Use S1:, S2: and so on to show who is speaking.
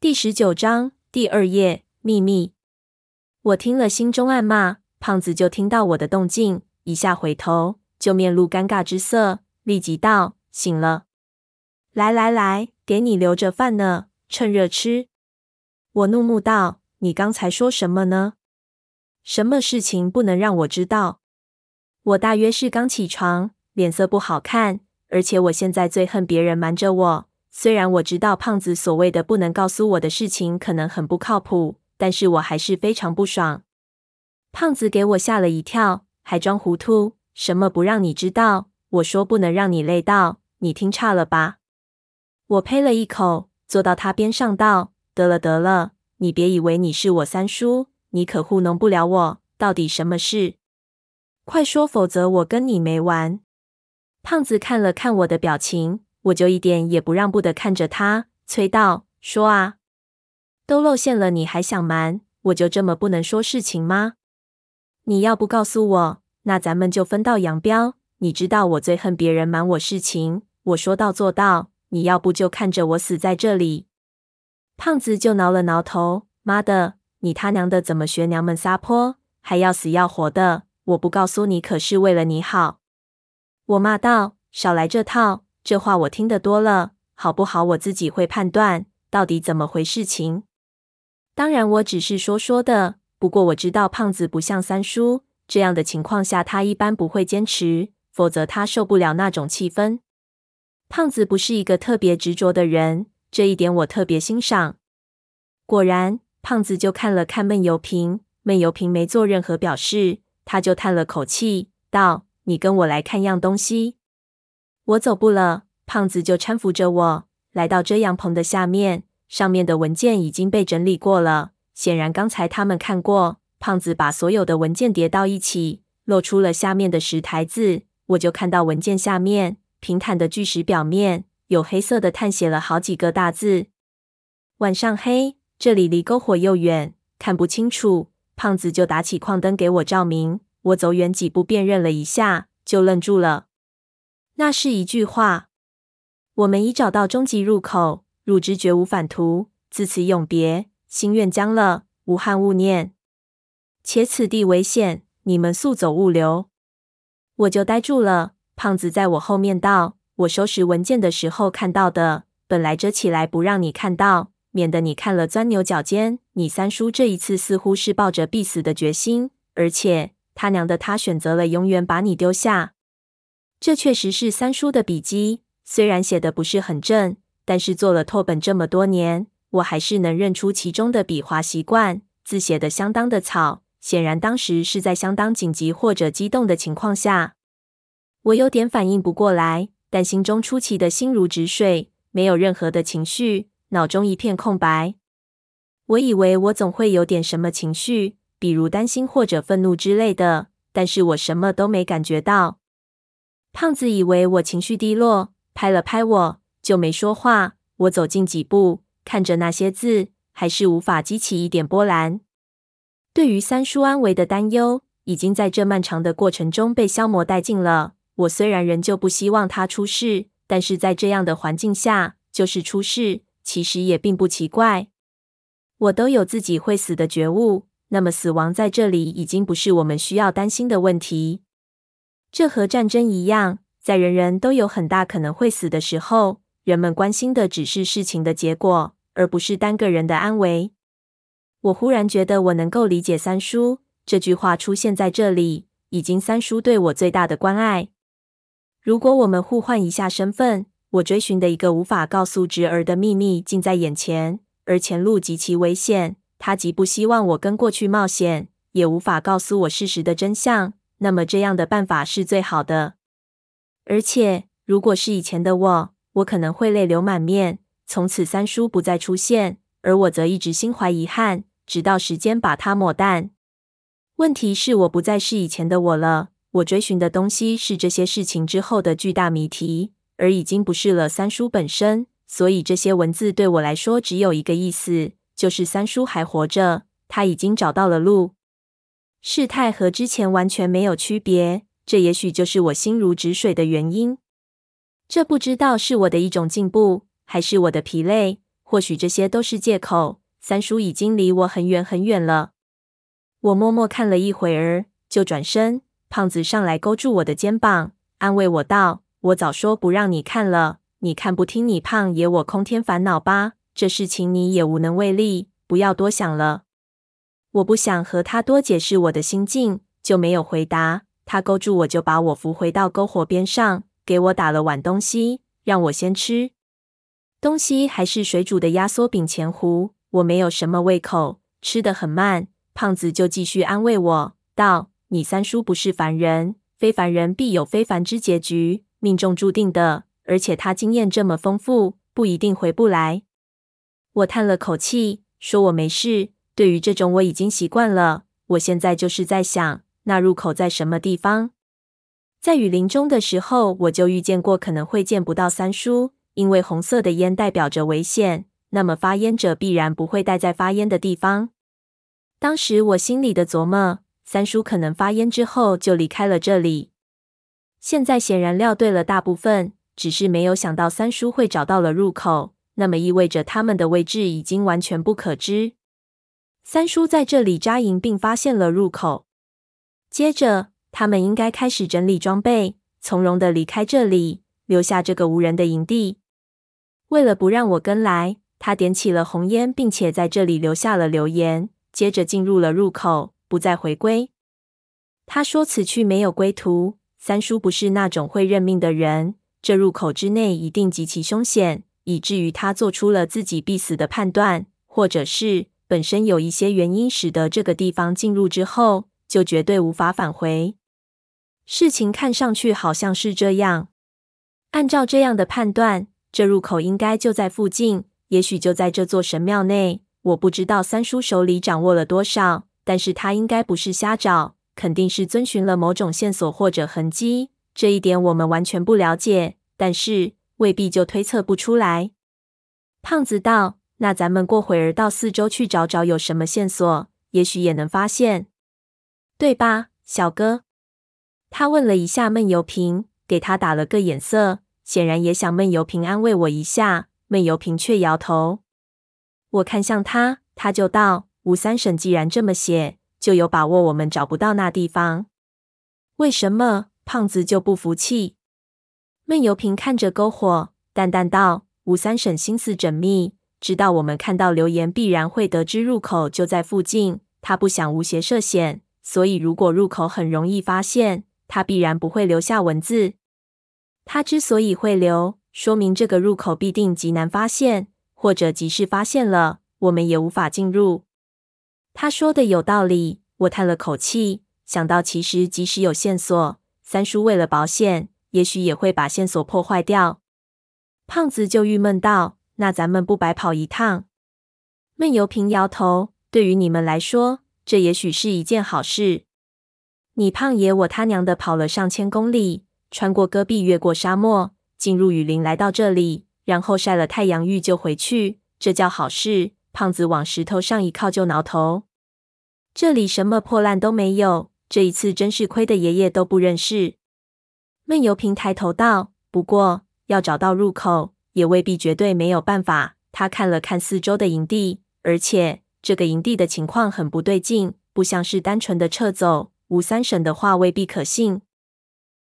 S1: 第十九章第二页秘密。我听了，心中暗骂。胖子就听到我的动静，一下回头，就面露尴尬之色，立即道：“醒了，来来来，给你留着饭呢，趁热吃。”我怒目道：“你刚才说什么呢？什么事情不能让我知道？”我大约是刚起床，脸色不好看，而且我现在最恨别人瞒着我。虽然我知道胖子所谓的不能告诉我的事情可能很不靠谱，但是我还是非常不爽。胖子给我吓了一跳，还装糊涂，什么不让你知道？我说不能让你累到，你听差了吧？我呸了一口，坐到他边上道：“得了得了，你别以为你是我三叔，你可糊弄不了我。到底什么事？快说，否则我跟你没完。”胖子看了看我的表情。我就一点也不让步的看着他，催道：“说啊，都露馅了，你还想瞒？我就这么不能说事情吗？你要不告诉我，那咱们就分道扬镳。你知道我最恨别人瞒我事情，我说到做到。你要不就看着我死在这里。”胖子就挠了挠头：“妈的，你他娘的怎么学娘们撒泼，还要死要活的？我不告诉你，可是为了你好。”我骂道：“少来这套！”这话我听得多了，好不好？我自己会判断到底怎么回事情。当然，我只是说说的。不过我知道胖子不像三叔，这样的情况下他一般不会坚持，否则他受不了那种气氛。胖子不是一个特别执着的人，这一点我特别欣赏。果然，胖子就看了看闷油瓶，闷油瓶没做任何表示，他就叹了口气，道：“你跟我来看样东西。”我走步了，胖子就搀扶着我来到遮阳棚的下面。上面的文件已经被整理过了，显然刚才他们看过。胖子把所有的文件叠到一起，露出了下面的石台子。我就看到文件下面平坦的巨石表面有黑色的碳写了好几个大字。晚上黑，这里离篝火又远，看不清楚。胖子就打起矿灯给我照明。我走远几步辨认了一下，就愣住了。那是一句话：“我们已找到终极入口，入之绝无返途。自此永别，心愿将了，无憾勿念。且此地危险，你们速走勿留。”我就呆住了。胖子在我后面道：“我收拾文件的时候看到的，本来遮起来不让你看到，免得你看了钻牛角尖。你三叔这一次似乎是抱着必死的决心，而且他娘的，他选择了永远把你丢下。”这确实是三叔的笔迹，虽然写的不是很正，但是做了拓本这么多年，我还是能认出其中的笔画习惯。字写的相当的草，显然当时是在相当紧急或者激动的情况下。我有点反应不过来，但心中出奇的心如止水，没有任何的情绪，脑中一片空白。我以为我总会有点什么情绪，比如担心或者愤怒之类的，但是我什么都没感觉到。胖子以为我情绪低落，拍了拍我，就没说话。我走近几步，看着那些字，还是无法激起一点波澜。对于三叔安危的担忧，已经在这漫长的过程中被消磨殆尽了。我虽然仍旧不希望他出事，但是在这样的环境下，就是出事，其实也并不奇怪。我都有自己会死的觉悟，那么死亡在这里已经不是我们需要担心的问题。这和战争一样，在人人都有很大可能会死的时候，人们关心的只是事情的结果，而不是单个人的安危。我忽然觉得我能够理解三叔，这句话出现在这里，已经三叔对我最大的关爱。如果我们互换一下身份，我追寻的一个无法告诉侄儿的秘密近在眼前，而前路极其危险，他极不希望我跟过去冒险，也无法告诉我事实的真相。那么这样的办法是最好的，而且如果是以前的我，我可能会泪流满面。从此三叔不再出现，而我则一直心怀遗憾，直到时间把它抹淡。问题是我不再是以前的我了，我追寻的东西是这些事情之后的巨大谜题，而已经不是了三叔本身。所以这些文字对我来说只有一个意思，就是三叔还活着，他已经找到了路。事态和之前完全没有区别，这也许就是我心如止水的原因。这不知道是我的一种进步，还是我的疲累，或许这些都是借口。三叔已经离我很远很远了。我默默看了一会儿，就转身。胖子上来勾住我的肩膀，安慰我道：“我早说不让你看了，你看不听，你胖爷我空添烦恼吧。这事情你也无能为力，不要多想了。”我不想和他多解释我的心境，就没有回答。他勾住我，就把我扶回到篝火边上，给我打了碗东西，让我先吃。东西还是水煮的压缩饼前糊，我没有什么胃口，吃得很慢。胖子就继续安慰我道：“你三叔不是凡人，非凡人必有非凡之结局，命中注定的。而且他经验这么丰富，不一定回不来。”我叹了口气，说我没事。对于这种我已经习惯了。我现在就是在想，那入口在什么地方？在雨林中的时候，我就遇见过可能会见不到三叔，因为红色的烟代表着危险。那么发烟者必然不会待在发烟的地方。当时我心里的琢磨，三叔可能发烟之后就离开了这里。现在显然料对了大部分，只是没有想到三叔会找到了入口。那么意味着他们的位置已经完全不可知。三叔在这里扎营，并发现了入口。接着，他们应该开始整理装备，从容的离开这里，留下这个无人的营地。为了不让我跟来，他点起了红烟，并且在这里留下了留言。接着进入了入口，不再回归。他说：“此去没有归途。”三叔不是那种会认命的人，这入口之内一定极其凶险，以至于他做出了自己必死的判断，或者是。本身有一些原因使得这个地方进入之后就绝对无法返回。事情看上去好像是这样。按照这样的判断，这入口应该就在附近，也许就在这座神庙内。我不知道三叔手里掌握了多少，但是他应该不是瞎找，肯定是遵循了某种线索或者痕迹。这一点我们完全不了解，但是未必就推测不出来。胖子道。那咱们过会儿到四周去找找，有什么线索，也许也能发现，对吧，小哥？他问了一下闷油瓶，给他打了个眼色，显然也想闷油瓶安慰我一下。闷油瓶却摇头。我看向他，他就道：“吴三省既然这么写，就有把握我们找不到那地方。为什么？”胖子就不服气。闷油瓶看着篝火，淡淡道：“吴三省心思缜密。”知道我们看到留言，必然会得知入口就在附近。他不想无邪涉险，所以如果入口很容易发现，他必然不会留下文字。他之所以会留，说明这个入口必定极难发现，或者即使发现了，我们也无法进入。他说的有道理，我叹了口气，想到其实即使有线索，三叔为了保险，也许也会把线索破坏掉。胖子就郁闷道。那咱们不白跑一趟？闷油瓶摇头。对于你们来说，这也许是一件好事。你胖爷我他娘的跑了上千公里，穿过戈壁，越过沙漠，进入雨林，来到这里，然后晒了太阳浴就回去，这叫好事？胖子往石头上一靠，就挠头。这里什么破烂都没有，这一次真是亏的爷爷都不认识。闷油瓶抬头道：“不过要找到入口。”也未必绝对没有办法。他看了看四周的营地，而且这个营地的情况很不对劲，不像是单纯的撤走。吴三省的话未必可信。